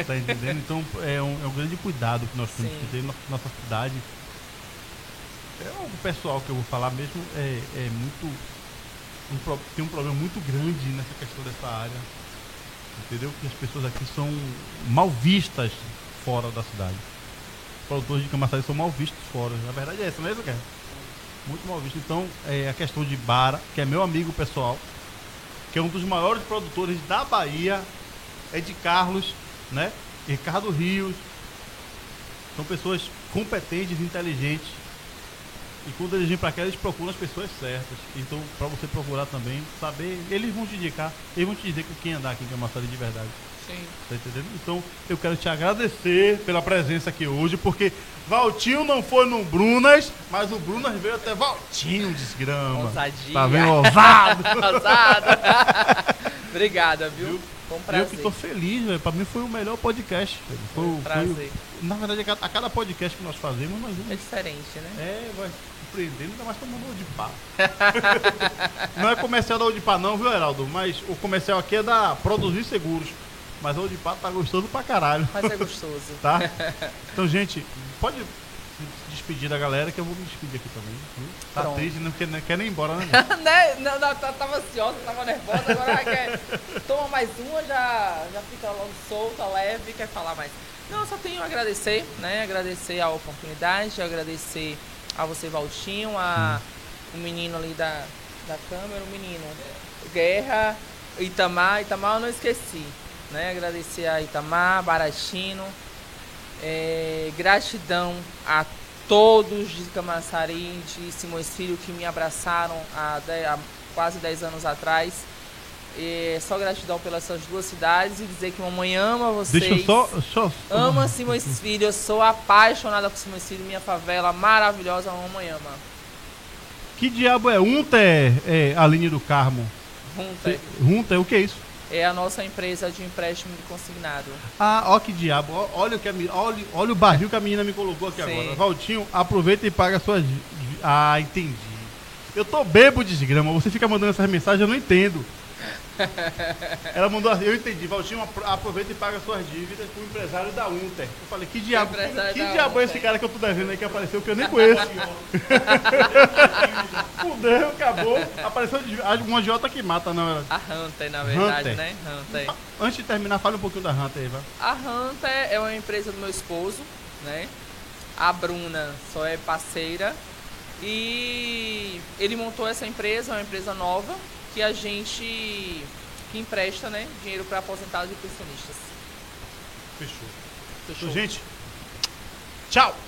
tá entendendo? Então é um, é um grande cuidado que nós temos Sim. que ter na nossa cidade. É algo pessoal que eu vou falar mesmo, é, é muito. Um tem um problema muito grande nessa questão dessa área. Entendeu? Que as pessoas aqui são mal vistas fora da cidade. Os produtores de Camaçari são mal vistos fora. A verdade é essa, não é isso, Guerra? Muito mal visto. Então, é, a questão de Bara, que é meu amigo pessoal, que é um dos maiores produtores da Bahia, é de Carlos, né? Ricardo Rios. São pessoas competentes, inteligentes. E quando eles vêm para cá, eles procuram as pessoas certas. Então, para você procurar também, saber, eles vão te indicar, eles vão te dizer com quem andar aqui em Camaçari de verdade. Sim. Tá entendendo? Então, eu quero te agradecer pela presença aqui hoje, porque Valtinho não foi no Brunas, mas o Brunas veio até Valtinho, desgrama. Ousadia. Tá vendo? Ousado. (laughs) Ousado. (laughs) Obrigada, viu? Viu? Foi um Eu prazer. que tô feliz, velho. Pra mim foi o melhor podcast. velho. Foi, o- Um foi prazer. o- na verdade, a cada, podcast que nós fazemos, nós É vamos. diferente, né? É, vai surpreendendo, ainda mais tomando de pá. (laughs) não é comercial da Odipá, não, viu, Heraldo? Mas o comercial aqui é da Produzir Seguros. Mas a Odipá tá gostoso pra caralho. Mas é gostoso. (laughs) tá? (laughs) Então, gente, pode despedir da galera que eu vou me despedir aqui também. Tá Pronto. triste, não quer, não quer nem ir embora, né? né? Não, não, tá- tava ansiosa, tava nervosa, agora quer. Toma mais uma, já, já fica logo solta, leve, quer falar mais. Não, só tenho a agradecer, né? Agradecer a oportunidade, agradecer a você, Valtinho, a o menino ali da, da câmera, o menino Guerra, Itamar, Itamar eu não esqueci. Né? Agradecer a Itamar, Baratino, é, gratidão a todos de Camaçari, de Simões Filho, que me abraçaram há, há quase 10 anos atrás. É, só gratidão pelas essas duas cidades e dizer que mamãe ama vocês. Deixa eu só. só Ama Simões Filho, eu sou apaixonada por Simões Filho, minha favela maravilhosa, mamãe ama. Que diabo é Unter, é, Aline do Carmo? Junta. Cê- Unter, o que é isso? É a nossa empresa de empréstimo de consignado. Ah, ó que diabo. Ó, olha, o que a, olha, olha o barril que a menina me colocou aqui Sim. agora. Valtinho, aproveita e paga suas. Ah, entendi. Eu tô bebo, desgrama. Você fica mandando essas mensagens, eu não entendo. Ela mandou assim, eu entendi. Valtinho, apro- aproveita e paga suas dívidas com o empresário da Unter. Eu falei, que diabo, que, diabo é esse cara que eu tô devendo aí que apareceu que eu nem conheço? (laughs) Fudeu, acabou. Apareceu um agiota que mata, não. Era. A Hunter, na verdade, Hunter. né? Hunter. Antes de terminar, fale um pouquinho da Hunter aí, vai. A Hunter é uma empresa do meu esposo, né? A Bruna só é parceira. E ele montou essa empresa, é uma empresa nova, que a gente que empresta, né, dinheiro para aposentados e pensionistas. Fechou. Fechou? Então, gente, tchau. (gasps)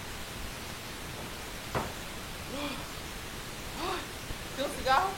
Tem um cigarro?